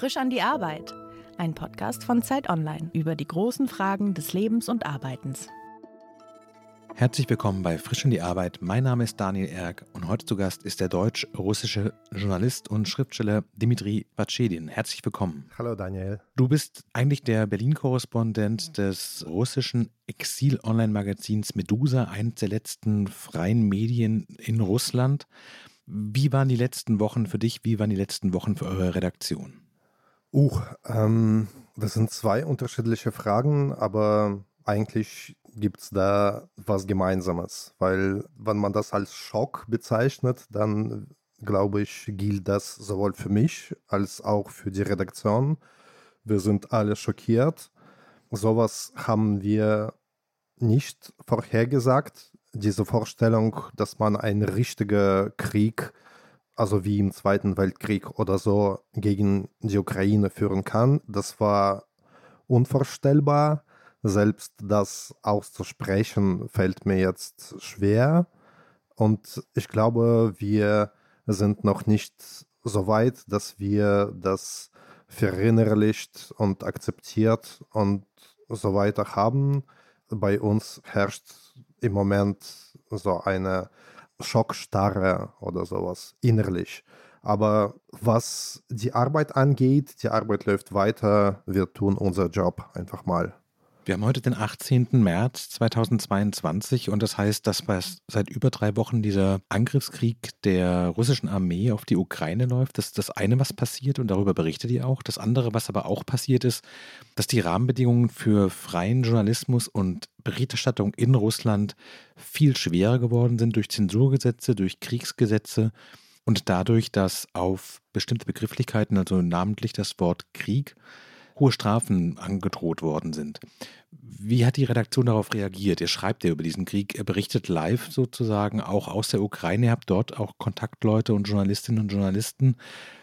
Frisch an die Arbeit. Ein Podcast von Zeit Online über die großen Fragen des Lebens und Arbeitens. Herzlich willkommen bei Frisch an die Arbeit. Mein Name ist Daniel Erck und heute zu Gast ist der deutsch-russische Journalist und Schriftsteller Dimitri Batschedin. Herzlich willkommen. Hallo Daniel. Du bist eigentlich der Berlin-Korrespondent des russischen Exil-Online-Magazins Medusa, eines der letzten freien Medien in Russland. Wie waren die letzten Wochen für dich? Wie waren die letzten Wochen für eure Redaktion? Uh, ähm, das sind zwei unterschiedliche Fragen, aber eigentlich gibt es da was Gemeinsames, weil wenn man das als Schock bezeichnet, dann glaube ich, gilt das sowohl für mich als auch für die Redaktion. Wir sind alle schockiert. Sowas haben wir nicht vorhergesagt. Diese Vorstellung, dass man einen richtigen Krieg also wie im Zweiten Weltkrieg oder so, gegen die Ukraine führen kann. Das war unvorstellbar. Selbst das auszusprechen fällt mir jetzt schwer. Und ich glaube, wir sind noch nicht so weit, dass wir das verinnerlicht und akzeptiert und so weiter haben. Bei uns herrscht im Moment so eine Schockstarre oder sowas innerlich. Aber was die Arbeit angeht, die Arbeit läuft weiter. Wir tun unser Job einfach mal. Wir haben heute den 18. März 2022 und das heißt, dass seit über drei Wochen dieser Angriffskrieg der russischen Armee auf die Ukraine läuft. Das ist das eine, was passiert und darüber berichtet ihr auch. Das andere, was aber auch passiert ist, dass die Rahmenbedingungen für freien Journalismus und Berichterstattung in Russland viel schwerer geworden sind durch Zensurgesetze, durch Kriegsgesetze und dadurch, dass auf bestimmte Begrifflichkeiten, also namentlich das Wort Krieg, hohe Strafen angedroht worden sind. Wie hat die Redaktion darauf reagiert? Ihr schreibt ja über diesen Krieg, ihr berichtet live sozusagen auch aus der Ukraine, ihr habt dort auch Kontaktleute und Journalistinnen und Journalisten.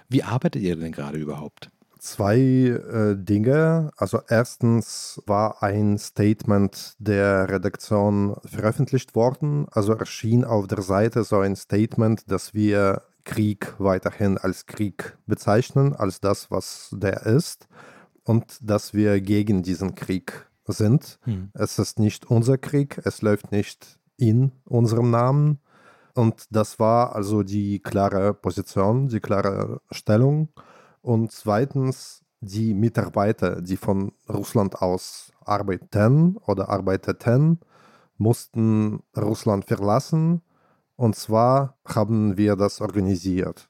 Wie arbeitet ihr denn gerade überhaupt? Zwei äh, Dinge. Also erstens war ein Statement der Redaktion veröffentlicht worden. Also erschien auf der Seite so ein Statement, dass wir Krieg weiterhin als Krieg bezeichnen, als das, was der ist und dass wir gegen diesen Krieg sind. Hm. Es ist nicht unser Krieg, es läuft nicht in unserem Namen. Und das war also die klare Position, die klare Stellung. Und zweitens, die Mitarbeiter, die von Russland aus arbeiten oder arbeiteten, mussten Russland verlassen. Und zwar haben wir das organisiert.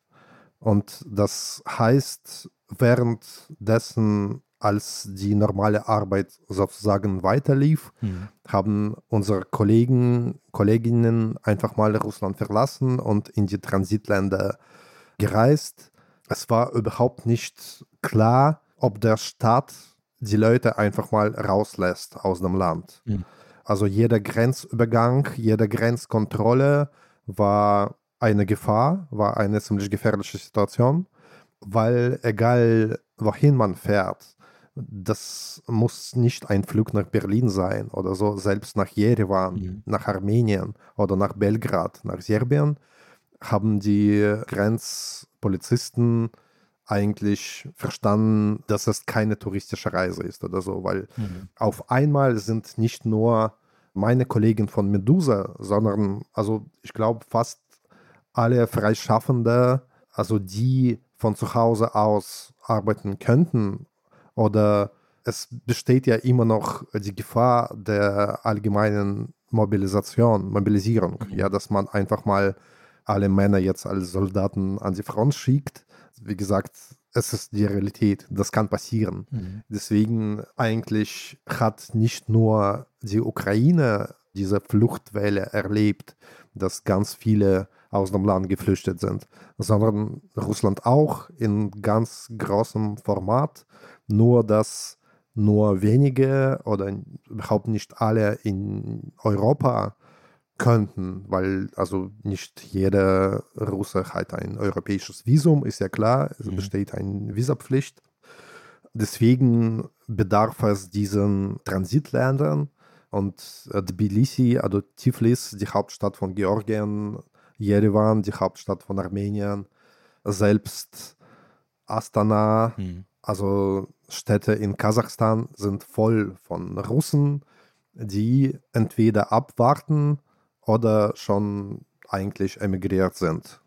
Und das heißt, währenddessen als die normale Arbeit sozusagen weiterlief, mhm. haben unsere Kollegen, Kolleginnen einfach mal Russland verlassen und in die Transitländer gereist. Es war überhaupt nicht klar, ob der Staat die Leute einfach mal rauslässt aus dem Land. Mhm. Also jeder Grenzübergang, jede Grenzkontrolle war eine Gefahr, war eine ziemlich gefährliche Situation, weil egal wohin man fährt, das muss nicht ein Flug nach Berlin sein oder so, selbst nach Jerewan, mhm. nach Armenien oder nach Belgrad, nach Serbien, haben die Grenzpolizisten eigentlich verstanden, dass es keine touristische Reise ist oder so, weil mhm. auf einmal sind nicht nur meine Kollegen von Medusa, sondern also ich glaube fast alle Freischaffende, also die von zu Hause aus arbeiten könnten oder es besteht ja immer noch die Gefahr der allgemeinen Mobilisation, Mobilisierung, mhm. ja, dass man einfach mal alle Männer jetzt als Soldaten an die Front schickt. Wie gesagt, es ist die Realität, das kann passieren. Mhm. Deswegen eigentlich hat nicht nur die Ukraine diese Fluchtwelle erlebt, dass ganz viele aus dem Land geflüchtet sind, sondern Russland auch in ganz großem Format nur dass nur wenige oder überhaupt nicht alle in Europa könnten, weil also nicht jeder Russe hat ein europäisches Visum, ist ja klar, es mhm. besteht eine Visapflicht. Deswegen bedarf es diesen Transitländern und Tbilisi, also Tiflis, die Hauptstadt von Georgien, Jerewan, die Hauptstadt von Armenien, selbst Astana, mhm Also Städte in Kasachstan sind voll von Russen, die entweder abwarten oder schon eigentlich emigriert sind.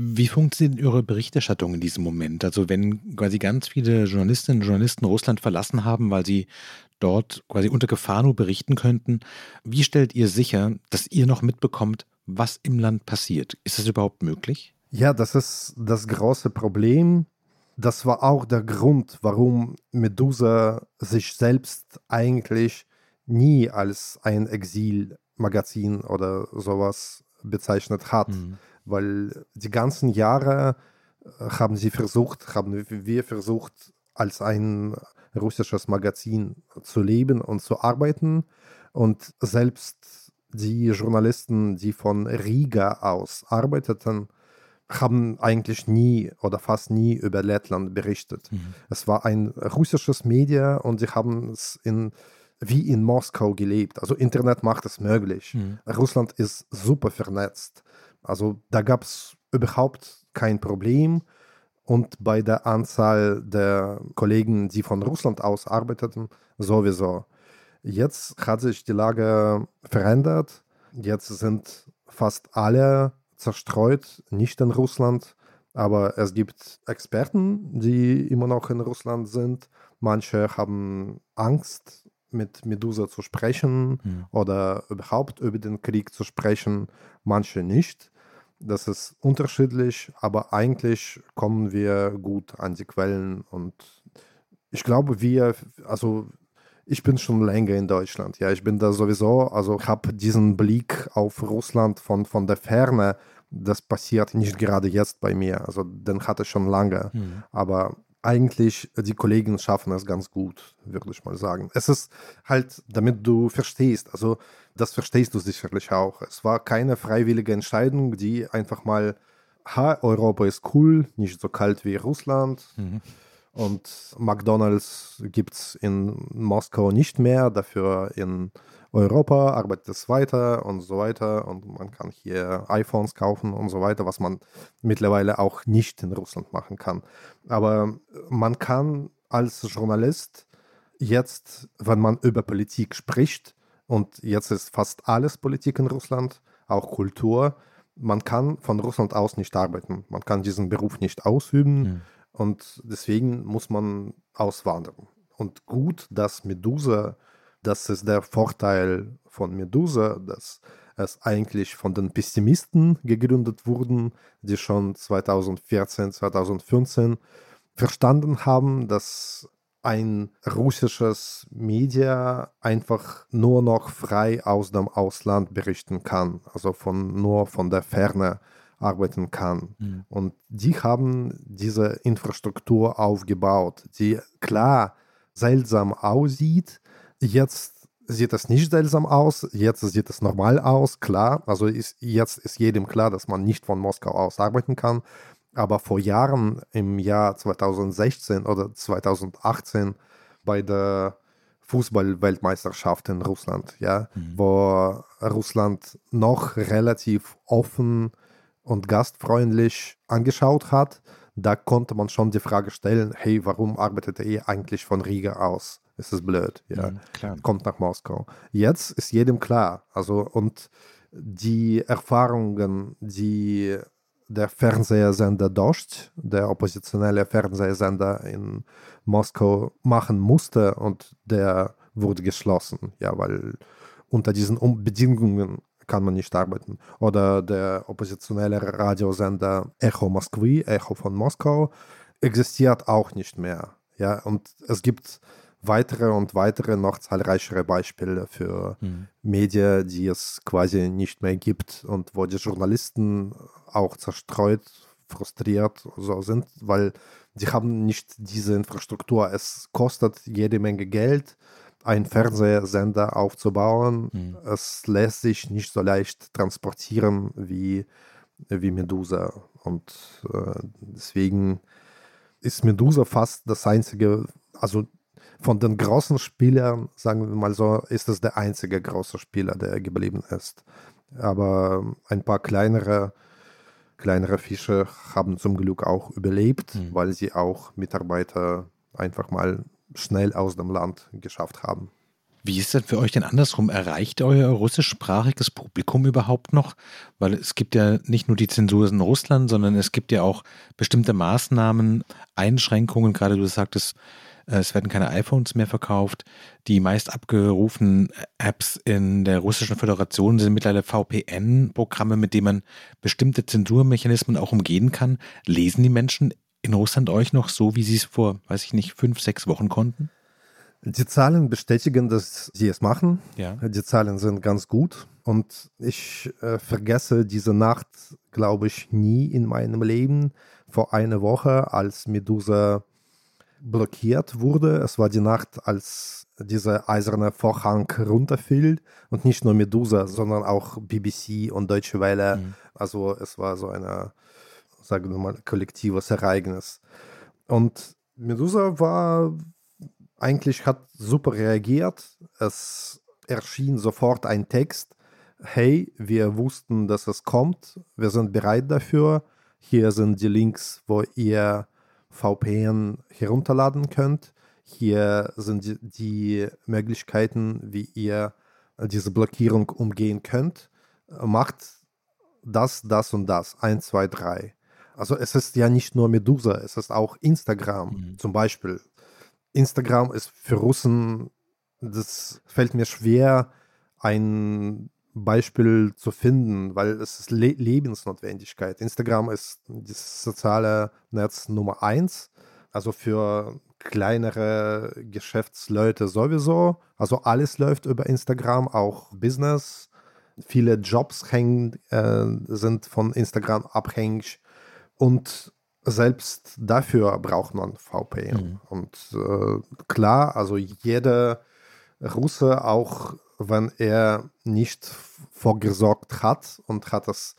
Wie funktioniert Ihre Berichterstattung in diesem Moment? Also wenn quasi ganz viele Journalistinnen und Journalisten Russland verlassen haben, weil sie dort quasi unter Gefahr nur berichten könnten, wie stellt ihr sicher, dass ihr noch mitbekommt, was im Land passiert? Ist das überhaupt möglich? Ja, das ist das große Problem. Das war auch der Grund, warum Medusa sich selbst eigentlich nie als ein Exilmagazin oder sowas bezeichnet hat. Mhm weil die ganzen Jahre äh, haben sie versucht, haben wir versucht, als ein russisches Magazin zu leben und zu arbeiten. Und selbst die Journalisten, die von Riga aus arbeiteten, haben eigentlich nie oder fast nie über Lettland berichtet. Mhm. Es war ein russisches Media und sie haben es in, wie in Moskau gelebt. Also Internet macht es möglich. Mhm. Russland ist super vernetzt. Also da gab es überhaupt kein Problem. Und bei der Anzahl der Kollegen, die von Russland aus arbeiteten, sowieso. Jetzt hat sich die Lage verändert. Jetzt sind fast alle zerstreut, nicht in Russland, aber es gibt Experten, die immer noch in Russland sind. Manche haben Angst, mit Medusa zu sprechen mhm. oder überhaupt über den Krieg zu sprechen, manche nicht. Das ist unterschiedlich, aber eigentlich kommen wir gut an die Quellen und ich glaube, wir, also ich bin schon länger in Deutschland. Ja, ich bin da sowieso, also habe diesen Blick auf Russland von, von der Ferne. Das passiert nicht gerade jetzt bei mir. Also den hatte ich schon lange. Mhm. Aber eigentlich, die Kollegen schaffen es ganz gut, würde ich mal sagen. Es ist halt, damit du verstehst, also das verstehst du sicherlich auch. Es war keine freiwillige Entscheidung, die einfach mal, ha, Europa ist cool, nicht so kalt wie Russland. Mhm. Und McDonald's gibt es in Moskau nicht mehr, dafür in Europa arbeitet es weiter und so weiter. Und man kann hier iPhones kaufen und so weiter, was man mittlerweile auch nicht in Russland machen kann. Aber man kann als Journalist jetzt, wenn man über Politik spricht, und jetzt ist fast alles Politik in Russland, auch Kultur, man kann von Russland aus nicht arbeiten. Man kann diesen Beruf nicht ausüben. Und deswegen muss man auswandern. Und gut, dass Medusa, das ist der Vorteil von Medusa, dass es eigentlich von den Pessimisten gegründet wurden, die schon 2014, 2015 verstanden haben, dass ein russisches Media einfach nur noch frei aus dem Ausland berichten kann, also von nur von der Ferne arbeiten kann. Mhm. Und die haben diese Infrastruktur aufgebaut, die klar seltsam aussieht. Jetzt sieht es nicht seltsam aus, jetzt sieht es normal aus, klar. Also ist, jetzt ist jedem klar, dass man nicht von Moskau aus arbeiten kann. Aber vor Jahren, im Jahr 2016 oder 2018, bei der Fußballweltmeisterschaft in Russland, ja, mhm. wo Russland noch relativ offen und gastfreundlich angeschaut hat, da konnte man schon die Frage stellen, hey, warum arbeitet ihr eigentlich von Riga aus? Ist es blöd, ja. ja Kommt nach Moskau. Jetzt ist jedem klar. Also, und die Erfahrungen, die der Fernsehsender Dost, der oppositionelle Fernsehsender in Moskau machen musste und der wurde geschlossen, ja, weil unter diesen Bedingungen kann man nicht arbeiten. Oder der oppositionelle Radiosender Echo Moskwy, Echo von Moskau, existiert auch nicht mehr. Ja, und es gibt weitere und weitere noch zahlreichere Beispiele für mhm. Medien, die es quasi nicht mehr gibt und wo die Journalisten auch zerstreut, frustriert so sind, weil sie haben nicht diese Infrastruktur. Es kostet jede Menge Geld, einen Fernsehsender aufzubauen. Mhm. Es lässt sich nicht so leicht transportieren wie, wie Medusa. Und äh, deswegen ist Medusa fast das einzige, also von den großen Spielern, sagen wir mal so, ist es der einzige große Spieler, der geblieben ist. Aber ein paar kleinere, kleinere Fische haben zum Glück auch überlebt, mhm. weil sie auch Mitarbeiter einfach mal schnell aus dem Land geschafft haben. Wie ist das für euch denn andersrum? Erreicht euer russischsprachiges Publikum überhaupt noch? Weil es gibt ja nicht nur die Zensur in Russland, sondern es gibt ja auch bestimmte Maßnahmen, Einschränkungen. Gerade du sagtest, äh, es werden keine iPhones mehr verkauft. Die meist abgerufenen Apps in der Russischen Föderation sind mittlerweile VPN-Programme, mit denen man bestimmte Zensurmechanismen auch umgehen kann. Lesen die Menschen in Russland euch noch so, wie sie es vor, weiß ich nicht, fünf, sechs Wochen konnten? Die Zahlen bestätigen, dass sie es machen. Ja. Die Zahlen sind ganz gut. Und ich äh, vergesse diese Nacht, glaube ich, nie in meinem Leben. Vor einer Woche, als Medusa blockiert wurde. Es war die Nacht, als dieser eiserne Vorhang runterfiel. Und nicht nur Medusa, sondern auch BBC und Deutsche Welle. Mhm. Also es war so ein, sagen wir mal, kollektives Ereignis. Und Medusa war eigentlich hat super reagiert. Es erschien sofort ein Text. Hey, wir wussten, dass es kommt. Wir sind bereit dafür. Hier sind die Links, wo ihr VPN herunterladen könnt. Hier sind die, die Möglichkeiten, wie ihr diese Blockierung umgehen könnt. Macht das, das und das. 1, 2, 3. Also es ist ja nicht nur Medusa, es ist auch Instagram mhm. zum Beispiel. Instagram ist für Russen, das fällt mir schwer, ein Beispiel zu finden, weil es ist Le Lebensnotwendigkeit. Instagram ist das soziale Netz Nummer eins, also für kleinere Geschäftsleute sowieso. Also alles läuft über Instagram, auch Business. Viele Jobs hängen, äh, sind von Instagram abhängig. Und selbst dafür braucht man VPN. Mhm. Und äh, klar, also jeder Russe, auch wenn er nicht vorgesorgt hat und hat es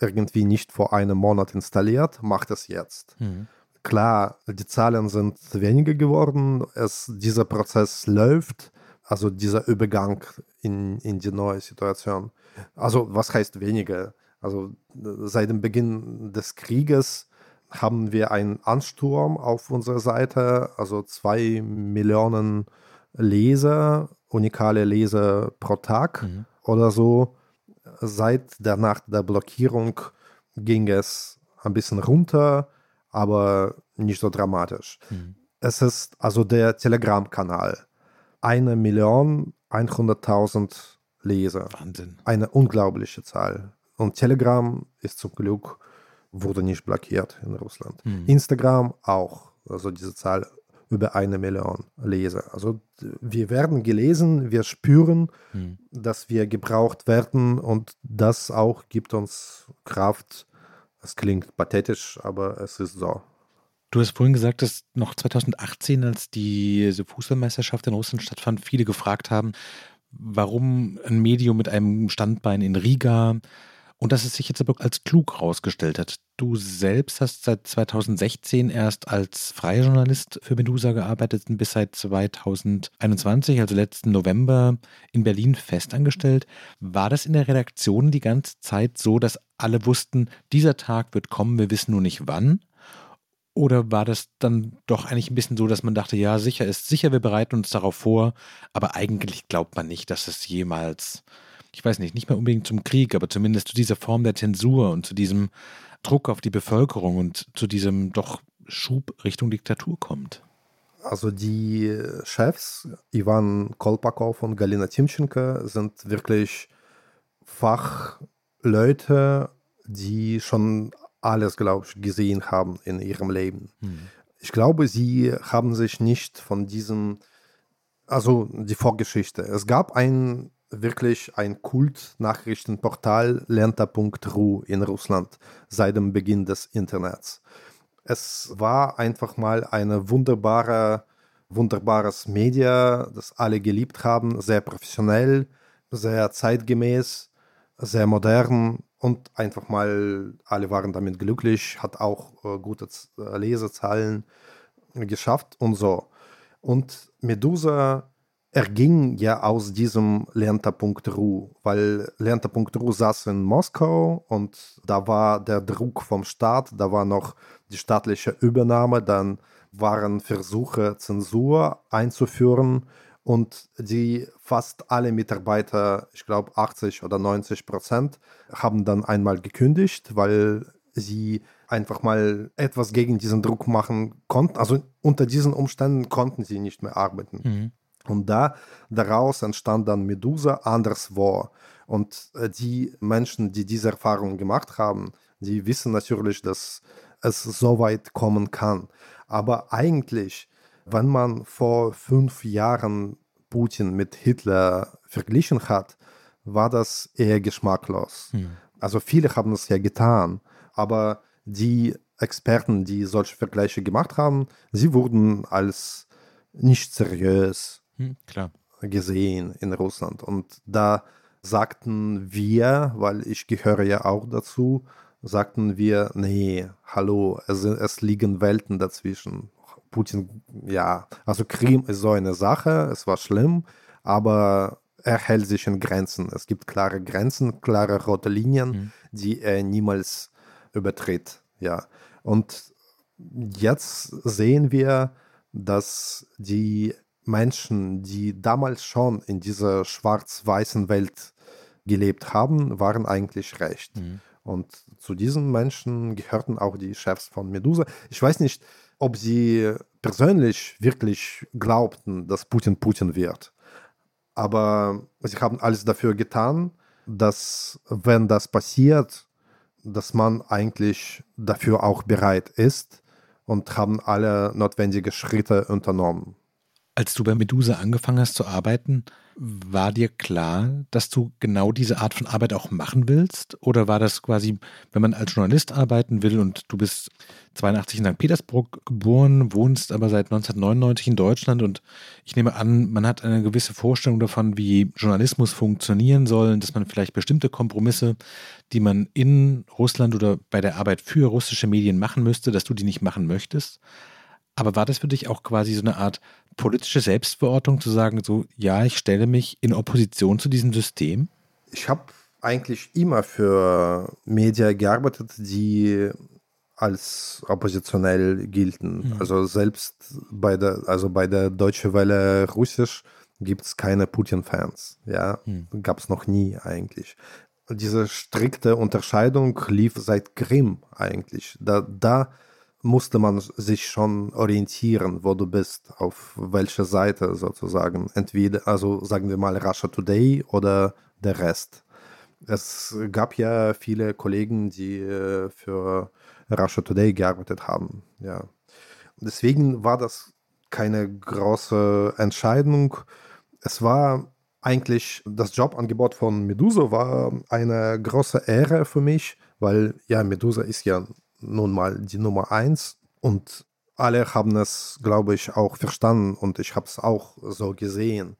irgendwie nicht vor einem Monat installiert, macht es jetzt. Mhm. Klar, die Zahlen sind weniger geworden, es, dieser Prozess läuft, also dieser Übergang in, in die neue Situation. Also was heißt weniger? Also seit dem Beginn des Krieges haben wir einen Ansturm auf unserer Seite, also zwei Millionen Leser, unikale Leser pro Tag mhm. oder so. Seit der Nacht der Blockierung ging es ein bisschen runter, aber nicht so dramatisch. Mhm. Es ist also der Telegram-Kanal. Eine Million 100.000 Leser. Wahnsinn. Eine unglaubliche Zahl. Und Telegram ist zum Glück wurde nicht blockiert in Russland. Mhm. Instagram auch, also diese Zahl über eine Million Leser. Also wir werden gelesen, wir spüren, mhm. dass wir gebraucht werden und das auch gibt uns Kraft. Es klingt pathetisch, aber es ist so. Du hast vorhin gesagt, dass noch 2018, als diese Fußballmeisterschaft in Russland stattfand, viele gefragt haben, warum ein Medium mit einem Standbein in Riga und dass es sich jetzt aber als klug herausgestellt hat. Du selbst hast seit 2016 erst als freier Journalist für Medusa gearbeitet und bis seit 2021, also letzten November, in Berlin festangestellt. War das in der Redaktion die ganze Zeit so, dass alle wussten, dieser Tag wird kommen, wir wissen nur nicht wann? Oder war das dann doch eigentlich ein bisschen so, dass man dachte, ja, sicher ist sicher, wir bereiten uns darauf vor, aber eigentlich glaubt man nicht, dass es jemals ich weiß nicht, nicht mehr unbedingt zum Krieg, aber zumindest zu dieser Form der Zensur und zu diesem Druck auf die Bevölkerung und zu diesem doch Schub Richtung Diktatur kommt? Also die Chefs, Ivan Kolpakov und Galina Timchenko, sind wirklich Fachleute, die schon alles, glaube ich, gesehen haben in ihrem Leben. Hm. Ich glaube, sie haben sich nicht von diesem, also die Vorgeschichte. Es gab ein wirklich ein Kult-Nachrichtenportal Lenta.ru in Russland seit dem Beginn des Internets. Es war einfach mal eine wunderbare, wunderbares Media, das alle geliebt haben, sehr professionell, sehr zeitgemäß, sehr modern und einfach mal alle waren damit glücklich, hat auch äh, gute äh, Lesezahlen geschafft und so. Und Medusa erging ja aus diesem Lernter.ru, weil Lernter.ru saß in Moskau und da war der Druck vom Staat, da war noch die staatliche Übernahme, dann waren Versuche, Zensur einzuführen und die fast alle Mitarbeiter, ich glaube 80 oder 90 Prozent, haben dann einmal gekündigt, weil sie einfach mal etwas gegen diesen Druck machen konnten. Also unter diesen Umständen konnten sie nicht mehr arbeiten. Mhm. Und da daraus entstand dann Medusa anderswo. Und äh, die Menschen, die diese Erfahrung gemacht haben, die wissen natürlich, dass es so weit kommen kann. Aber eigentlich, wenn man vor fünf Jahren Putin mit Hitler verglichen hat, war das eher geschmacklos. Hm. Also viele haben es ja getan, aber die Experten, die solche Vergleiche gemacht haben, sie wurden als nicht seriös hm, gesehen in Russland. Und da sagten wir, weil ich gehöre ja auch dazu, sagten wir, nee, hallo, es, es liegen Welten dazwischen. Putin, ja, also Krim ist so eine Sache, es war schlimm, aber er hält sich in Grenzen. Es gibt klare Grenzen, klare rote Linien, mhm. die er niemals übertritt. Ja. Und jetzt sehen wir, dass die Menschen, die damals schon in dieser schwarz-weißen Welt gelebt haben, waren eigentlich recht. Mhm. Und zu diesen Menschen gehörten auch die Chefs von Medusa. Ich weiß nicht, ob sie persönlich wirklich glaubten, dass Putin Putin wird. Aber sie haben alles dafür getan, dass, wenn das passiert, dass man eigentlich dafür auch bereit ist und haben alle notwendigen Schritte unternommen. Als du bei Medusa angefangen hast zu arbeiten, war dir klar, dass du genau diese Art von Arbeit auch machen willst? Oder war das quasi, wenn man als Journalist arbeiten will und du bist 82 in St. Petersburg geboren, wohnst aber seit 1999 in Deutschland und ich nehme an, man hat eine gewisse Vorstellung davon, wie Journalismus funktionieren soll, dass man vielleicht bestimmte Kompromisse, die man in Russland oder bei der Arbeit für russische Medien machen müsste, dass du die nicht machen möchtest? Aber war das für dich auch quasi so eine Art politische Selbstverortung zu sagen, so, ja, ich stelle mich in Opposition zu diesem System? Ich habe eigentlich immer für Medien gearbeitet, die als oppositionell gelten. Mhm. Also selbst bei der, also bei der Deutsche Welle Russisch gibt es keine Putin-Fans. Ja, mhm. gab es noch nie eigentlich. Diese strikte Unterscheidung lief seit Krim eigentlich. Da, da musste man sich schon orientieren, wo du bist, auf welcher Seite sozusagen. Entweder, also sagen wir mal Russia Today oder der Rest. Es gab ja viele Kollegen, die äh, für Russia Today gearbeitet haben. Ja. Deswegen war das keine große Entscheidung. Es war eigentlich das Jobangebot von Medusa war eine große Ehre für mich, weil ja Medusa ist ja nun mal die Nummer eins und alle haben es, glaube ich, auch verstanden und ich habe es auch so gesehen.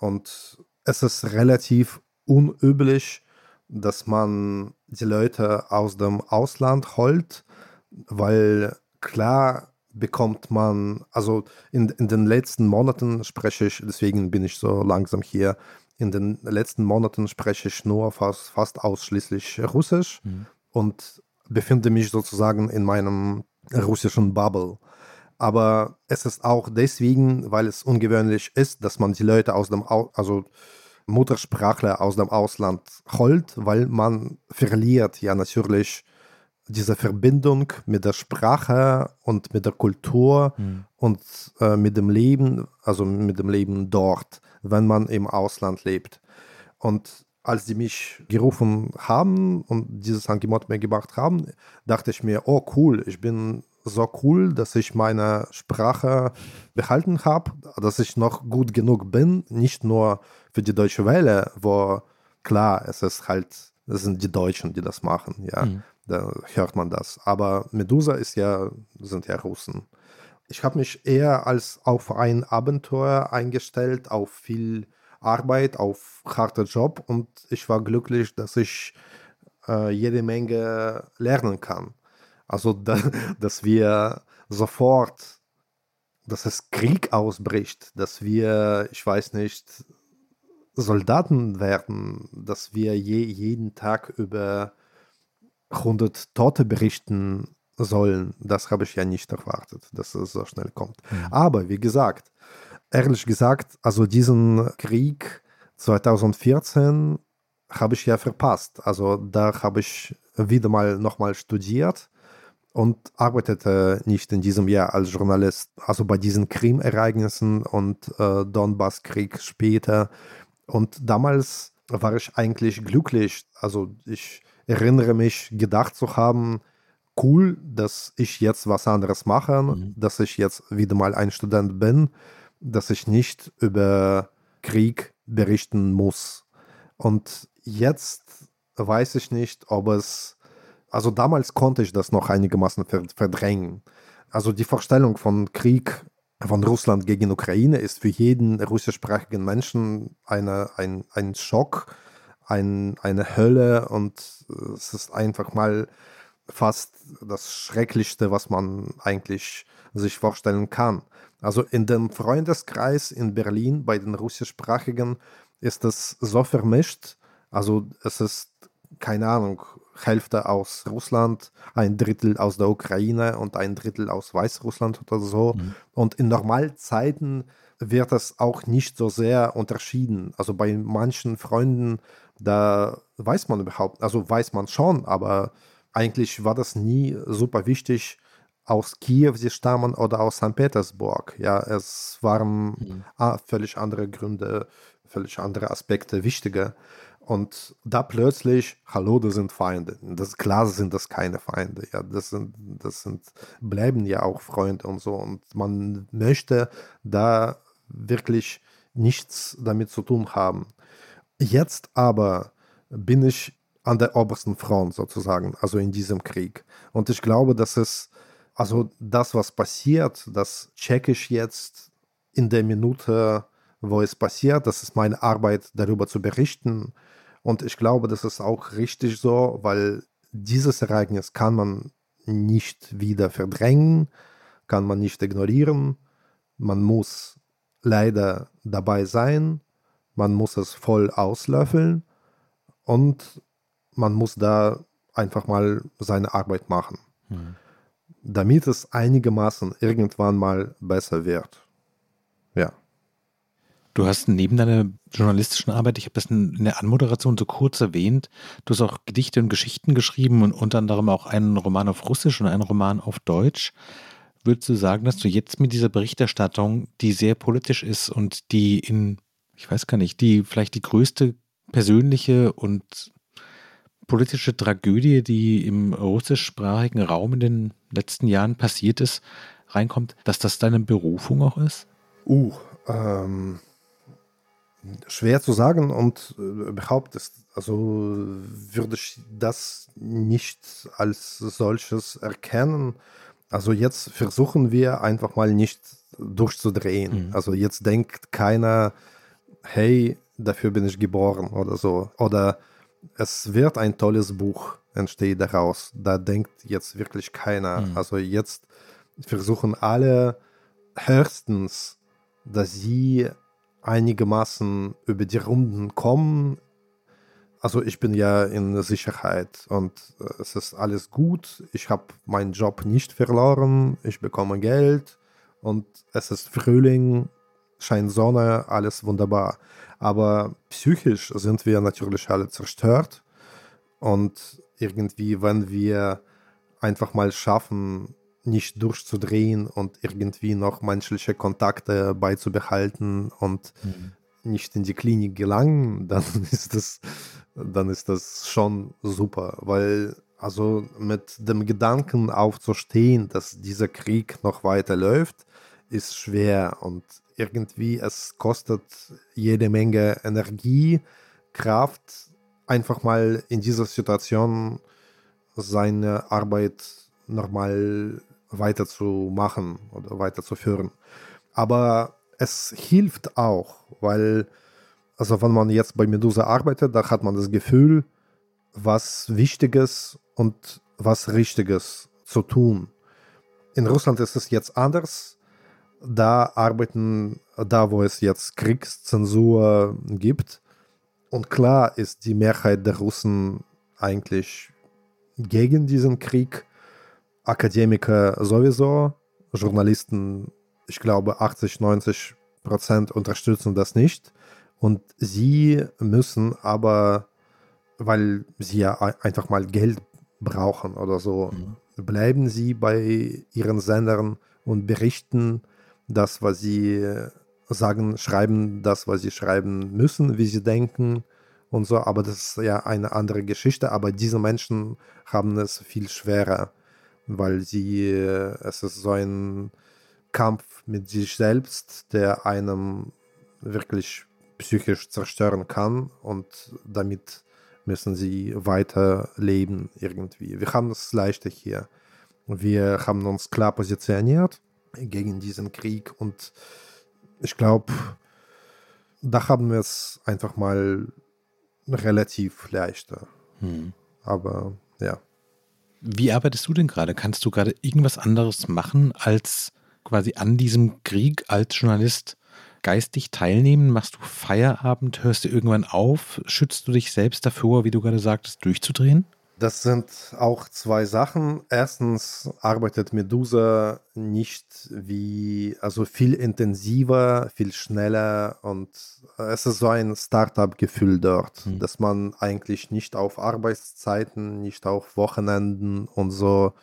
Und es ist relativ unüblich, dass man die Leute aus dem Ausland holt, weil klar bekommt man, also in, in den letzten Monaten spreche ich, deswegen bin ich so langsam hier, in den letzten Monaten spreche ich nur fast, fast ausschließlich Russisch. Mhm. Und befinde mich sozusagen in meinem russischen Bubble. Aber es ist auch deswegen, weil es ungewöhnlich ist, dass man die Leute aus dem, Au also Muttersprachler aus dem Ausland holt, weil man verliert ja natürlich diese Verbindung mit der Sprache und mit der Kultur mhm. und äh, mit dem Leben, also mit dem Leben dort, wenn man im Ausland lebt. Und als die mich gerufen haben und dieses Angebot mir gemacht haben, dachte ich mir, oh cool, ich bin so cool, dass ich meine Sprache behalten habe, dass ich noch gut genug bin, nicht nur für die deutsche Welle, wo klar, es ist halt, es sind die Deutschen, die das machen, ja, mhm. da hört man das. Aber Medusa ist ja, sind ja Russen. Ich habe mich eher als auf ein Abenteuer eingestellt, auf viel Arbeit, auf harter Job und ich war glücklich, dass ich äh, jede Menge lernen kann. Also, da, dass wir sofort, dass es Krieg ausbricht, dass wir, ich weiß nicht, Soldaten werden, dass wir je, jeden Tag über 100 Tote berichten sollen. Das habe ich ja nicht erwartet, dass es so schnell kommt. Mhm. Aber wie gesagt, ehrlich gesagt, also diesen Krieg 2014 habe ich ja verpasst. Also da habe ich wieder mal nochmal studiert und arbeitete nicht in diesem Jahr als Journalist. Also bei diesen Krim-Ereignissen und äh, Donbass-Krieg später. Und damals war ich eigentlich glücklich. Also ich erinnere mich, gedacht zu haben, cool, dass ich jetzt was anderes mache, mhm. dass ich jetzt wieder mal ein Student bin, dass ich nicht über Krieg berichten muss. Und jetzt weiß ich nicht, ob es, also damals konnte ich das noch einigermaßen verdrängen. Also die Vorstellung von Krieg von Russland gegen Ukraine ist für jeden russischsprachigen Menschen eine, ein, ein Schock, ein, eine Hölle und es ist einfach mal fast das Schrecklichste, was man eigentlich sich vorstellen kann. Also in dem Freundeskreis in Berlin bei den russischsprachigen ist es so vermischt. Also es ist, keine Ahnung, Hälfte aus Russland, ein Drittel aus der Ukraine und ein Drittel aus Weißrussland oder so. Mhm. Und in Normalzeiten wird es auch nicht so sehr unterschieden. Also bei manchen Freunden, da weiß man überhaupt, also weiß man schon, aber eigentlich war das nie super wichtig, aus Kiew sie stammen oder aus St. Petersburg. Ja, es waren mhm. ah, völlig andere Gründe, völlig andere Aspekte wichtiger. Und da plötzlich, hallo, das sind Feinde. Das, klar sind das keine Feinde. Ja, das sind, das sind, bleiben ja auch Freunde und so. Und man möchte da wirklich nichts damit zu tun haben. Jetzt aber bin ich an der obersten Front sozusagen, also in diesem Krieg. Und ich glaube, dass es, also das, was passiert, das checke ich jetzt in der Minute, wo es passiert. Das ist meine Arbeit, darüber zu berichten. Und ich glaube, das ist auch richtig so, weil dieses Ereignis kann man nicht wieder verdrängen, kann man nicht ignorieren. Man muss leider dabei sein, man muss es voll auslöffeln und man muss da einfach mal seine Arbeit machen, mhm. Damit es einigermaßen irgendwann mal besser wird. Ja. Du hast neben deiner journalistischen Arbeit, ich habe das in der Anmoderation so kurz erwähnt, du hast auch Gedichte und Geschichten geschrieben und unter anderem auch einen Roman auf Russisch und einen Roman auf Deutsch. Würdest du sagen, dass du jetzt mit dieser Berichterstattung, die sehr politisch ist und die in, ich weiß gar nicht, die vielleicht die größte persönliche und politische Tragödie, die im russischsprachigen Raum in den letzten Jahren passiert ist, reinkommt, dass das deine Berufung auch ist? Uh, ähm, schwer zu sagen und äh, überhaupt ist, also würde ich das nicht als solches erkennen. Also jetzt versuchen wir einfach mal nicht durchzudrehen. Mhm. Also jetzt denkt keiner, hey, dafür bin ich geboren oder so. Oder es wird ein tolles Buch entstehen daraus. Da denkt jetzt wirklich keiner. Mhm. Also jetzt versuchen alle höchstens, dass sie einigermaßen über die Runden kommen. Also ich bin ja in Sicherheit und äh, es ist alles gut. Ich habe meinen Job nicht verloren. Ich bekomme Geld und es ist Frühling, scheint Sonne, alles wunderbar. Aber psychisch sind wir natürlich alle zerstört. Und irgendwie, wenn wir einfach mal schaffen, nicht durchzudrehen und irgendwie noch menschliche Kontakte beizubehalten und mhm. nicht in die Klinik gelangen, dann ist das, dann ist das schon super, weil also mit dem Gedanken aufzustehen, dass dieser Krieg noch weiter läuft, ist schwer und irgendwie, es kostet jede Menge Energie, Kraft, einfach mal in dieser Situation seine Arbeit normal weiterzumachen oder weiterzuführen. Aber es hilft auch, weil, also wenn man jetzt bei Medusa arbeitet, da hat man das Gefühl, was Wichtiges und was Richtiges zu tun. In Russland ist es jetzt anders da arbeiten, da wo es jetzt Kriegszensur gibt. Und klar ist die Mehrheit der Russen eigentlich gegen diesen Krieg. Akademiker sowieso, Journalisten, ich glaube 80, 90 Prozent unterstützen das nicht. Und sie müssen aber, weil sie ja einfach mal Geld brauchen oder so, mhm. bleiben sie bei ihren Sendern und berichten das, was sie sagen, schreiben das, was sie schreiben müssen, wie sie denken und so. Aber das ist ja eine andere Geschichte. Aber diese Menschen haben es viel schwerer, weil sie, es ist so ein Kampf mit sich selbst, der einem wirklich psychisch zerstören kann und damit müssen sie weiterleben irgendwie. Wir haben es leichter hier. Wir haben uns klar positioniert gegen diesen Krieg und ich glaube, da haben wir es einfach mal relativ leichter. Hm. Aber ja. Wie arbeitest du denn gerade? Kannst du gerade irgendwas anderes machen, als quasi an diesem Krieg als Journalist geistig teilnehmen? Machst du Feierabend? Hörst du irgendwann auf? Schützt du dich selbst davor, wie du gerade sagtest, durchzudrehen? Das sind auch zwei Sachen. Erstens arbeitet Medusa nicht wie, also viel intensiver, viel schneller und es ist so ein Startup-Gefühl dort, mhm. dass man eigentlich nicht auf Arbeitszeiten, nicht auf Wochenenden und so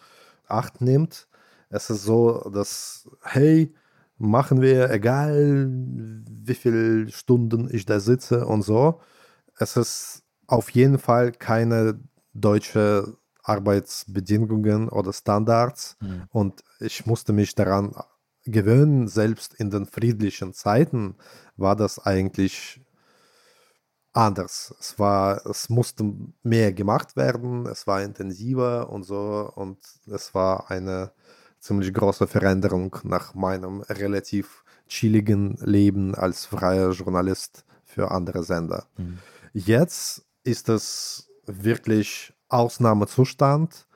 Acht nimmt. Es ist so, dass, hey, machen wir, egal wie viele Stunden ich da sitze und so. Es ist auf jeden Fall keine deutsche Arbeitsbedingungen oder Standards. Mhm. Und ich musste mich daran gewöhnen, selbst in den friedlichen Zeiten war das eigentlich anders. Es war, es musste mehr gemacht werden, es war intensiver und so und es war eine ziemlich große Veränderung nach meinem relativ chilligen Leben als freier Journalist für andere Sender. Mhm. Jetzt ist es wirklich Ausnahmezustand.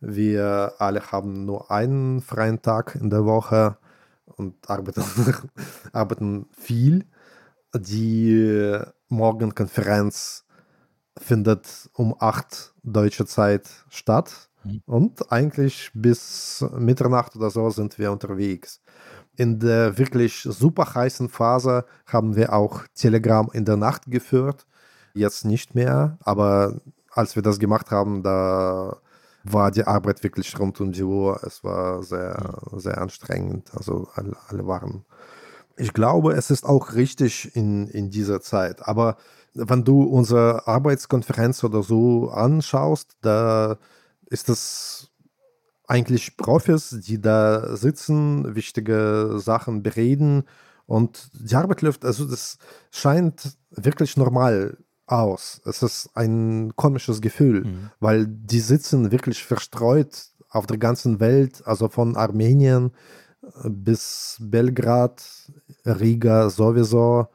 Wir alle haben nur einen freien Tag in der Woche und arbeiten, arbeiten viel. Die Morgenkonferenz findet um 8 deutsche Zeit statt. Mhm. Und eigentlich bis Mitternacht oder so sind wir unterwegs. In der wirklich super heißen Phase haben wir auch Telegram in der Nacht geführt. Jetzt nicht mehr, aber als wir das gemacht haben, da war die Arbeit wirklich rund um die Uhr. Es war sehr, sehr anstrengend. Also alle, alle waren. Ich glaube, es ist auch richtig in, in dieser Zeit. Aber wenn du unsere Arbeitskonferenz oder so anschaust, da ist es eigentlich Profis, die da sitzen, wichtige Sachen bereden und die Arbeit läuft, also das scheint wirklich normal aus. Es ist ein komisches Gefühl, mhm. weil die sitzen wirklich verstreut auf der ganzen Welt, also von Armenien äh, bis Belgrad, Riga sowieso,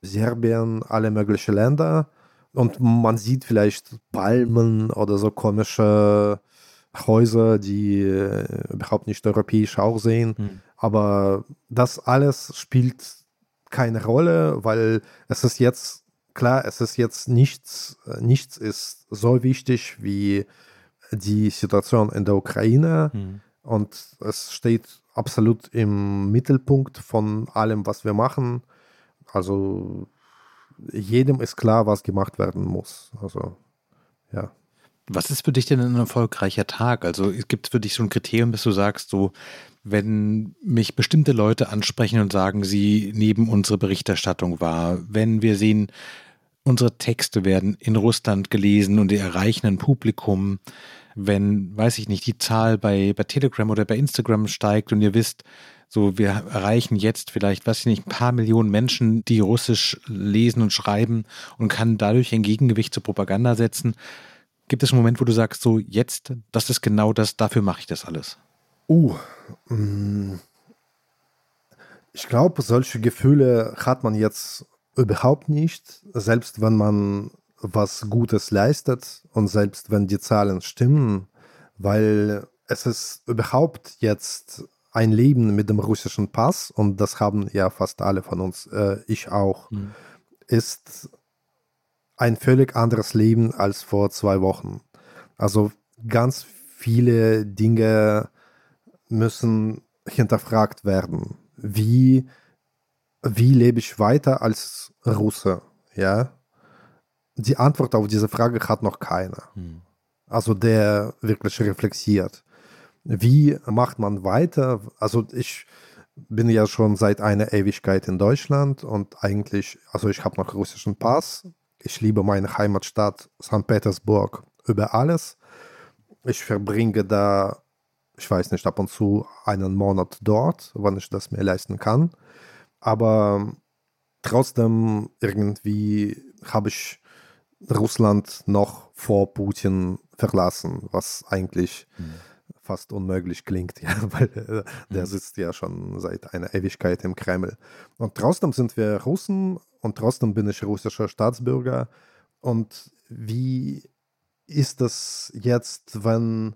Serbien, alle möglichen Länder. Und man sieht vielleicht Palmen oder so komische Häuser, die äh, überhaupt nicht europäisch aussehen. Mhm. Aber das alles spielt keine Rolle, weil es ist jetzt klar, es ist jetzt nichts, äh, nichts ist so wichtig wie die Situation in der Ukraine mhm. und es steht absolut im Mittelpunkt von allem, was wir machen. Also jedem ist klar, was gemacht werden muss. Also ja. Was ist für dich denn ein erfolgreicher Tag? Also gibt es für dich so ein Kriterium, dass du sagst, so, wenn mich bestimmte Leute ansprechen und sagen, sie nehmen unsere Berichterstattung wahr, wenn wir sehen, unsere Texte werden in Russland gelesen und die erreichen ein Publikum, wenn, weiß ich nicht, die Zahl bei, bei Telegram oder bei Instagram steigt und ihr wisst, so wir erreichen jetzt vielleicht, weiß ich nicht, ein paar Millionen Menschen, die Russisch lesen und schreiben und kann dadurch ein Gegengewicht zur Propaganda setzen. Gibt es einen Moment, wo du sagst, so jetzt, das ist genau das, dafür mache ich das alles? Uh, mm. ich glaube, solche Gefühle hat man jetzt Überhaupt nicht. Selbst wenn man was Gutes leistet und selbst wenn die Zahlen stimmen, weil es ist überhaupt jetzt ein Leben mit dem russischen Pass und das haben ja fast alle von uns, äh, ich auch, mhm. ist ein völlig anderes Leben als vor zwei Wochen. Also ganz viele Dinge müssen hinterfragt werden. Wie, wie lebe ich weiter als Russe? Ja? Die Antwort auf diese Frage hat noch keiner. Hm. Also der wirklich reflektiert. Wie macht man weiter? Also ich bin ja schon seit einer Ewigkeit in Deutschland und eigentlich, also ich habe noch russischen Pass. Ich liebe meine Heimatstadt St. Petersburg über alles. Ich verbringe da, ich weiß nicht, ab und zu einen Monat dort, wann ich das mir leisten kann. Aber trotzdem irgendwie habe ich Russland noch vor Putin verlassen, was eigentlich mhm. fast unmöglich klingt, ja, weil äh, der mhm. sitzt ja schon seit einer Ewigkeit im Kreml. Und trotzdem sind wir Russen und trotzdem bin ich russischer Staatsbürger. Und wie ist das jetzt, wenn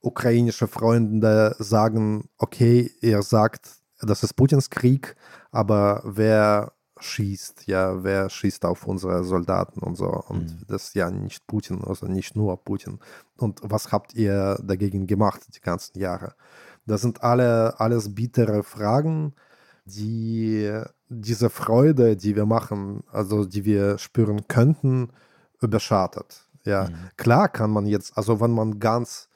ukrainische Freunde sagen, okay, ihr sagt, das ist Putins Krieg, aber wer schießt, ja, wer schießt auf unsere Soldaten und so. Und mhm. das ist ja nicht Putin, also nicht nur Putin. Und was habt ihr dagegen gemacht die ganzen Jahre? Das sind alle alles bittere Fragen, die diese Freude, die wir machen, also die wir spüren könnten, überschattet. Ja, mhm. klar kann man jetzt, also wenn man ganz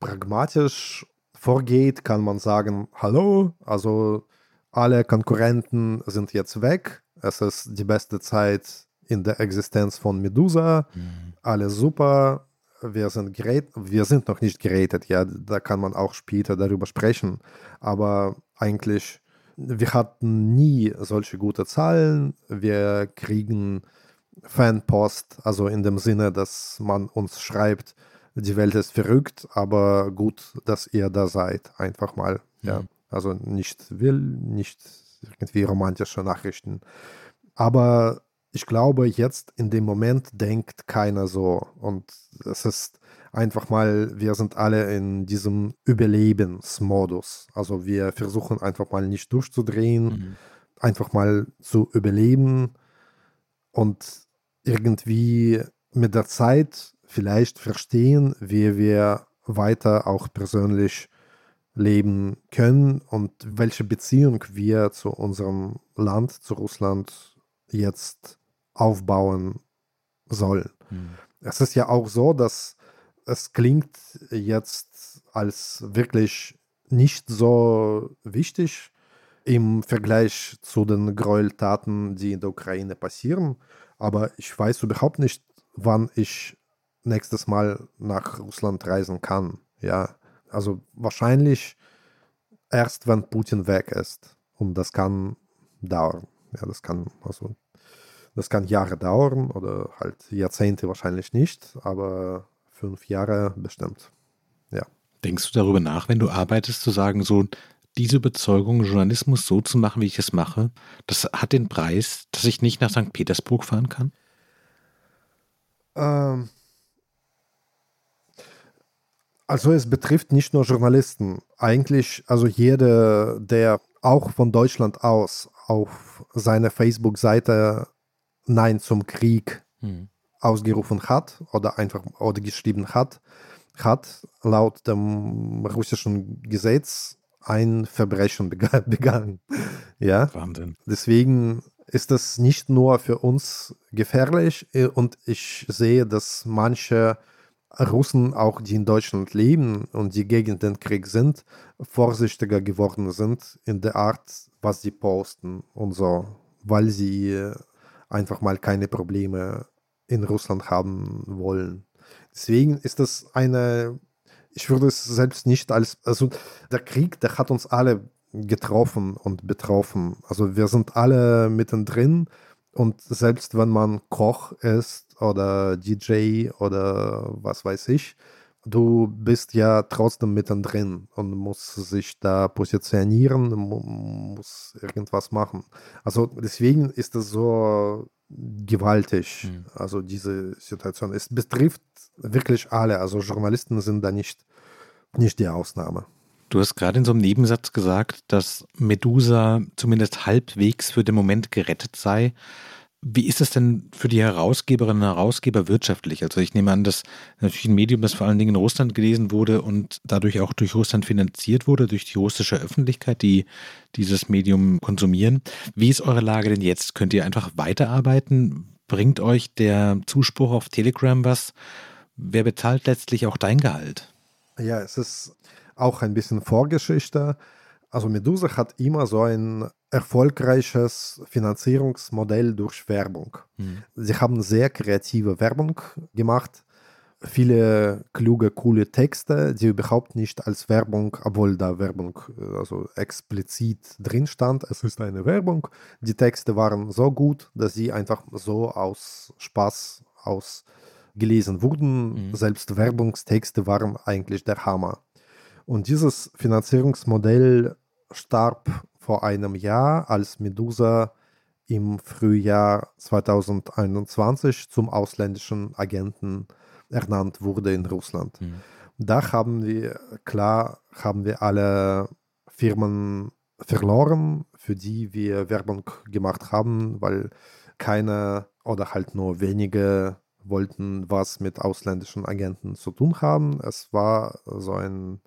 pragmatisch vorgeht, kann man sagen, hallo, also alle Konkurrenten sind jetzt weg, es ist die beste Zeit in der Existenz von Medusa. Mhm. Alles super. Wir sind, gerät, wir sind noch nicht gerätet, ja, da kann man auch später darüber sprechen. Aber eigentlich, wir hatten nie solche gute Zahlen. Wir kriegen Fanpost, also in dem Sinne, dass man uns schreibt, die Welt ist verrückt, aber gut, dass ihr da seid. Einfach mal, ja. Mhm. Also nicht will, nicht irgendwie romantische Nachrichten. Aber ich glaube, jetzt in dem Moment denkt keiner so. Und es ist einfach mal, wir sind alle in diesem Überlebensmodus. Also wir versuchen einfach mal nicht durchzudrehen, mhm. einfach mal zu überleben und irgendwie mit der Zeit vielleicht verstehen, wie wir weiter auch persönlich leben können und welche Beziehung wir zu unserem Land, zu Russland jetzt aufbauen sollen. Hm. Es ist ja auch so, dass es klingt jetzt als wirklich nicht so wichtig im Vergleich zu den Gräueltaten, die in der Ukraine passieren. Aber ich weiß überhaupt nicht, wann ich nächstes Mal nach Russland reisen kann. Ja, also wahrscheinlich erst, wenn Putin weg ist. Und das kann dauern. Ja, das kann also das kann Jahre dauern oder halt Jahrzehnte wahrscheinlich nicht, aber fünf Jahre bestimmt. Ja. Denkst du darüber nach, wenn du arbeitest, zu sagen, so diese Überzeugung, Journalismus so zu machen, wie ich es mache, das hat den Preis, dass ich nicht nach St. Petersburg fahren kann? Ähm, also es betrifft nicht nur Journalisten. Eigentlich, also jeder, der auch von Deutschland aus auf seiner Facebook-Seite Nein zum Krieg hm. ausgerufen hat oder einfach oder geschrieben hat, hat laut dem russischen Gesetz ein Verbrechen begangen. Ja? Wahnsinn. Deswegen ist das nicht nur für uns gefährlich äh, und ich sehe, dass manche Russen, auch die in Deutschland leben und die gegen den Krieg sind, vorsichtiger geworden sind in der Art, was sie posten und so, weil sie einfach mal keine Probleme in Russland haben wollen. Deswegen ist das eine, ich würde es selbst nicht als, also der Krieg, der hat uns alle getroffen und betroffen. Also wir sind alle mittendrin und selbst wenn man Koch ist oder DJ oder was weiß ich, du bist ja trotzdem mittendrin und musst sich da positionieren, muss irgendwas machen. Also deswegen ist es so gewaltig, mhm. also diese Situation. Es betrifft wirklich alle, also Journalisten sind da nicht, nicht die Ausnahme. Du hast gerade in so einem Nebensatz gesagt, dass Medusa zumindest halbwegs für den Moment gerettet sei. Wie ist es denn für die Herausgeberinnen und Herausgeber wirtschaftlich? Also ich nehme an, dass natürlich ein Medium, das vor allen Dingen in Russland gelesen wurde und dadurch auch durch Russland finanziert wurde, durch die russische Öffentlichkeit, die dieses Medium konsumieren. Wie ist eure Lage denn jetzt? Könnt ihr einfach weiterarbeiten? Bringt euch der Zuspruch auf Telegram was? Wer bezahlt letztlich auch dein Gehalt? Ja, es ist auch ein bisschen Vorgeschichte. Also Medusa hat immer so ein erfolgreiches Finanzierungsmodell durch Werbung. Mhm. Sie haben sehr kreative Werbung gemacht, viele kluge, coole Texte, die überhaupt nicht als Werbung, obwohl da Werbung also explizit drin stand, es ist eine Werbung. Die Texte waren so gut, dass sie einfach so aus Spaß aus gelesen wurden. Mhm. Selbst Werbungstexte waren eigentlich der Hammer. Und dieses Finanzierungsmodell starb vor einem Jahr, als Medusa im Frühjahr 2021 zum ausländischen Agenten ernannt wurde in Russland. Mhm. Da haben wir, klar, haben wir alle Firmen verloren, für die wir Werbung gemacht haben, weil keine oder halt nur wenige wollten was mit ausländischen Agenten zu tun haben. Es war so ein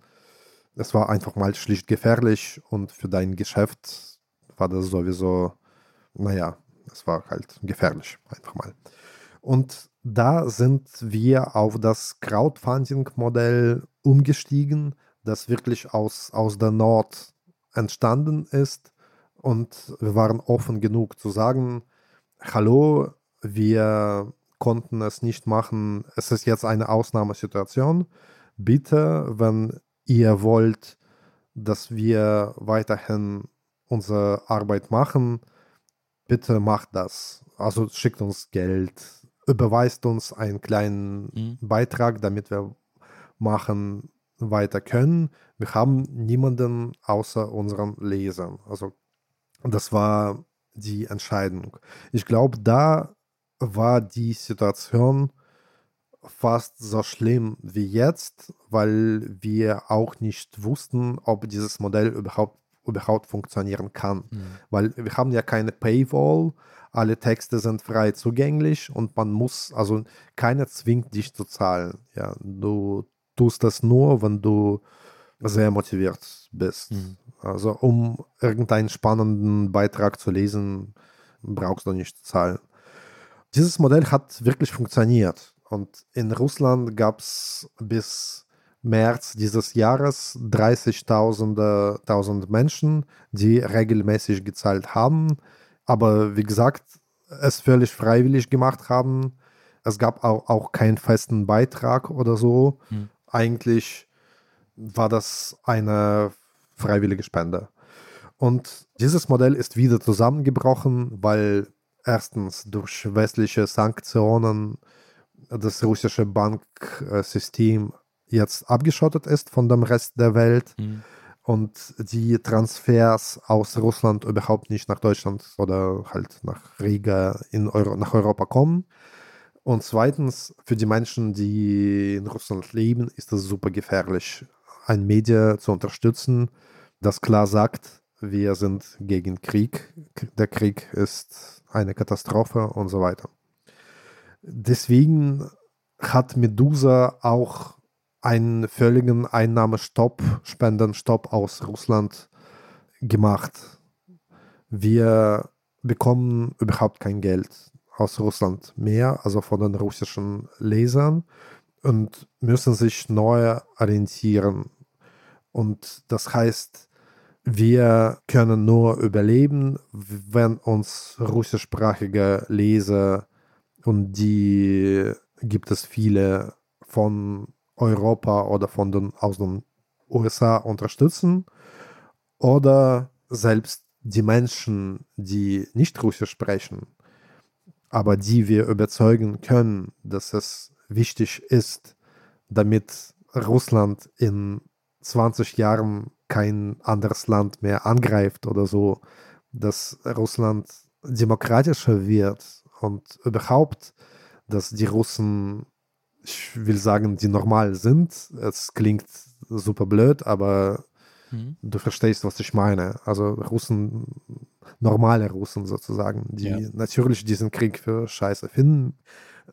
es war einfach mal schlicht gefährlich und für dein Geschäft war das sowieso, naja, es war halt gefährlich, einfach mal. Und da sind wir auf das Crowdfunding-Modell umgestiegen, das wirklich aus, aus der Nord entstanden ist. Und wir waren offen genug zu sagen, hallo, wir konnten es nicht machen, es ist jetzt eine Ausnahmesituation. Bitte, wenn ihr wollt, dass wir weiterhin unsere Arbeit machen, bitte macht das. Also schickt uns Geld, überweist uns einen kleinen mhm. Beitrag, damit wir machen weiter können. Wir haben niemanden außer unseren Lesern. Also das war die Entscheidung. Ich glaube, da war die Situation fast so schlimm wie jetzt, weil wir auch nicht wussten, ob dieses Modell überhaupt, überhaupt funktionieren kann. Mhm. Weil wir haben ja keine Paywall, alle Texte sind frei zugänglich und man muss, also keiner zwingt dich zu zahlen. Ja, du tust das nur, wenn du sehr motiviert bist. Mhm. Also um irgendeinen spannenden Beitrag zu lesen, brauchst du nicht zu zahlen. Dieses Modell hat wirklich funktioniert. Und in Russland gab es bis März dieses Jahres 30.000 Menschen, die regelmäßig gezahlt haben, aber wie gesagt, es völlig freiwillig gemacht haben. Es gab auch, auch keinen festen Beitrag oder so. Hm. Eigentlich war das eine freiwillige Spende. Und dieses Modell ist wieder zusammengebrochen, weil erstens durch westliche Sanktionen das russische Banksystem jetzt abgeschottet ist von dem Rest der Welt mhm. und die Transfers aus Russland überhaupt nicht nach Deutschland oder halt nach Riga in Euro, nach Europa kommen. Und zweitens, für die Menschen, die in Russland leben, ist es super gefährlich, ein Media zu unterstützen, das klar sagt, wir sind gegen Krieg, der Krieg ist eine Katastrophe und so weiter. Deswegen hat Medusa auch einen völligen Einnahmestopp, Spendenstopp aus Russland gemacht. Wir bekommen überhaupt kein Geld aus Russland mehr, also von den russischen Lesern und müssen sich neu orientieren. Und das heißt, wir können nur überleben, wenn uns russischsprachige Leser und die gibt es viele von Europa oder von den aus den USA unterstützen. Oder selbst die Menschen, die nicht Russisch sprechen, aber die wir überzeugen können, dass es wichtig ist, damit Russland in 20 Jahren kein anderes Land mehr angreift oder so, dass Russland demokratischer wird und überhaupt, dass die Russen, ich will sagen, die normal sind. Es klingt super blöd, aber mhm. du verstehst, was ich meine. Also Russen normale Russen sozusagen, die Ja. natürlich diesen Krieg für scheiße finden,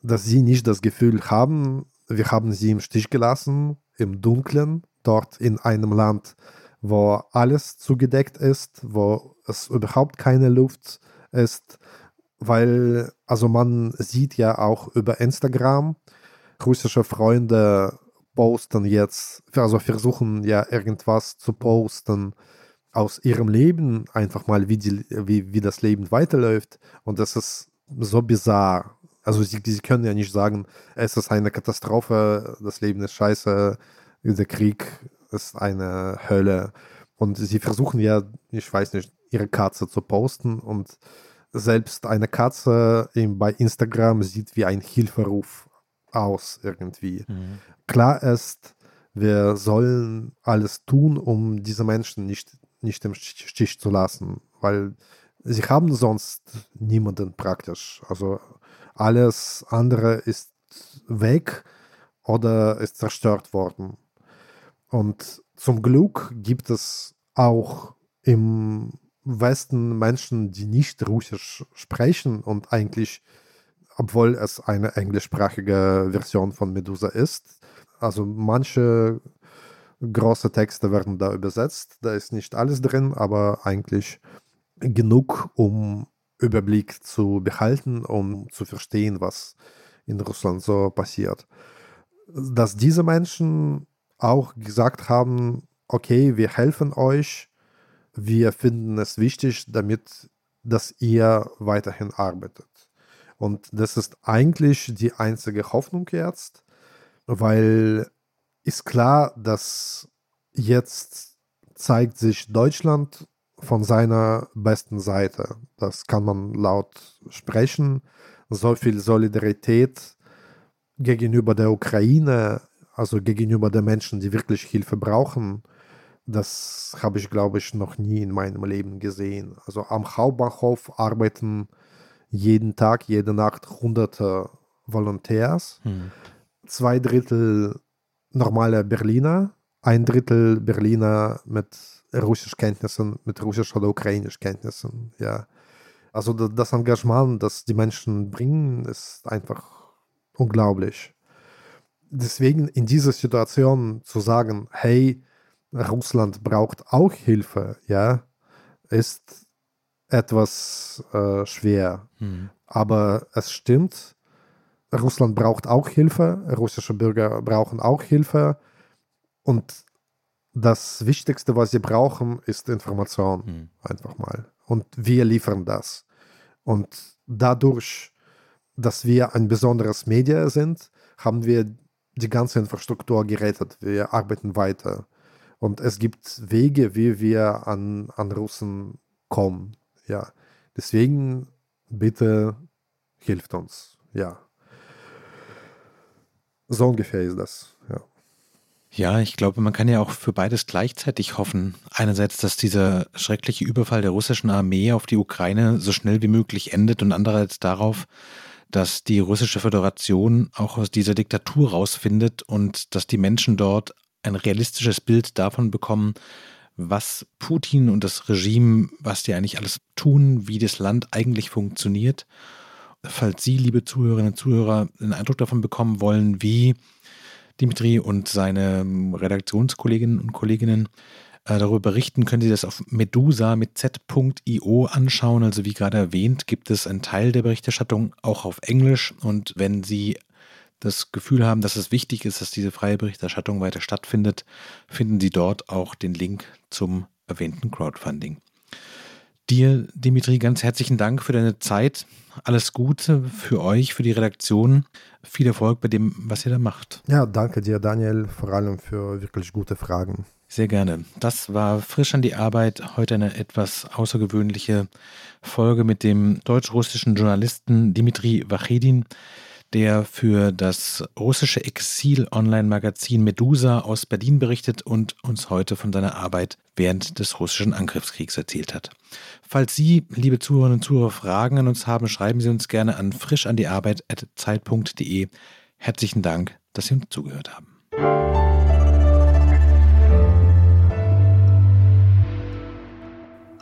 dass sie nicht das Gefühl haben, wir haben sie im Stich gelassen, im Dunkeln, dort in einem Land, wo alles zugedeckt ist, wo es überhaupt keine Luft ist, weil, also man sieht ja auch über Instagram, russische Freunde posten jetzt, also versuchen ja irgendwas zu posten aus ihrem Leben, einfach mal, wie, die, wie, wie das Leben weiterläuft. Und das ist so bizarr. Also sie, sie können ja nicht sagen, es ist eine Katastrophe, das Leben ist scheiße, der Krieg ist eine Hölle. Und sie versuchen ja, ich weiß nicht, ihre Katze zu posten und selbst eine Katze bei Instagram sieht wie ein Hilferuf aus irgendwie. Mhm. Klar ist, wir sollen alles tun, um diese Menschen nicht, nicht im Stich zu lassen, weil sie haben sonst niemanden praktisch. Also alles andere ist weg oder ist zerstört worden. Und zum Glück gibt es auch im Westen Menschen, die nicht Russisch sprechen und eigentlich, obwohl es eine englischsprachige Version von Medusa ist, also manche große Texte werden da übersetzt, da ist nicht alles drin, aber eigentlich genug, um Überblick zu behalten, um zu verstehen, was in Russland so passiert. Dass diese Menschen auch gesagt haben, okay, wir helfen euch, wir finden es wichtig, damit, dass ihr weiterhin arbeitet. Und das ist eigentlich die einzige Hoffnung jetzt, weil ist klar, dass jetzt zeigt sich Deutschland von seiner besten Seite. Das kann man laut sprechen. So viel Solidarität gegenüber der Ukraine, also gegenüber den Menschen, die wirklich Hilfe brauchen, das habe ich, glaube ich, noch nie in meinem Leben gesehen. Also am Hauptbahnhof arbeiten jeden Tag, jede Nacht hunderte Volontärs, Mhm. zwei Drittel normale Berliner, ein Drittel Berliner mit Russischkenntnissen, mit Russisch- oder Ukrainischkenntnissen, ja. Also da- das Engagement, das die Menschen bringen, ist einfach unglaublich. Deswegen in dieser Situation zu sagen, hey, Russland braucht auch Hilfe, ja, ist etwas äh, schwer. Mhm. Aber es stimmt, Russland braucht auch Hilfe, russische Bürger brauchen auch Hilfe. Und das Wichtigste, was sie brauchen, ist Information. Mhm. Einfach mal. Und wir liefern das. Und dadurch, dass wir ein besonderes Media sind, haben wir die ganze Infrastruktur gerettet. Wir arbeiten weiter. Und es gibt Wege, wie wir an, an Russen kommen. Ja. Deswegen bitte hilft uns. Ja. So ungefähr ist das. Ja. Ja, ich glaube, man kann ja auch für beides gleichzeitig hoffen. Einerseits, dass dieser schreckliche Überfall der russischen Armee auf die Ukraine so schnell wie möglich endet und andererseits darauf, dass die russische Föderation auch aus dieser Diktatur rausfindet und dass die Menschen dort ein realistisches Bild davon bekommen, was Putin und das Regime, was die eigentlich alles tun, wie das Land eigentlich funktioniert. Falls Sie, liebe Zuhörerinnen und Zuhörer, einen Eindruck davon bekommen wollen, wie Dimitri und seine Redaktionskolleginnen und Kolleginnen äh, darüber berichten, können Sie das auf medusa mit z.io anschauen. Also wie gerade erwähnt, gibt es einen Teil der Berichterstattung auch auf Englisch. Und wenn Sie das Gefühl haben, dass es wichtig ist, dass diese freie Berichterstattung weiter stattfindet, finden Sie dort auch den Link zum erwähnten Crowdfunding. Dir, Dimitri, ganz herzlichen Dank für deine Zeit. Alles Gute für euch, für die Redaktion. Viel Erfolg bei dem, was ihr da macht. ja, danke dir, Daniel, vor allem für wirklich gute Fragen. Sehr gerne. Das war frisch an die Arbeit. Heute eine etwas außergewöhnliche Folge mit dem deutsch-russischen Journalisten Dimitri Wachedin, der für das russische Exil-Online-Magazin Medusa aus Berlin berichtet und uns heute von seiner Arbeit während des russischen Angriffskriegs erzählt hat. Falls Sie, liebe Zuhörerinnen und Zuhörer, Fragen an uns haben, schreiben Sie uns gerne an frischandiarbeit.zeit.de. Herzlichen Dank, dass Sie uns zugehört haben.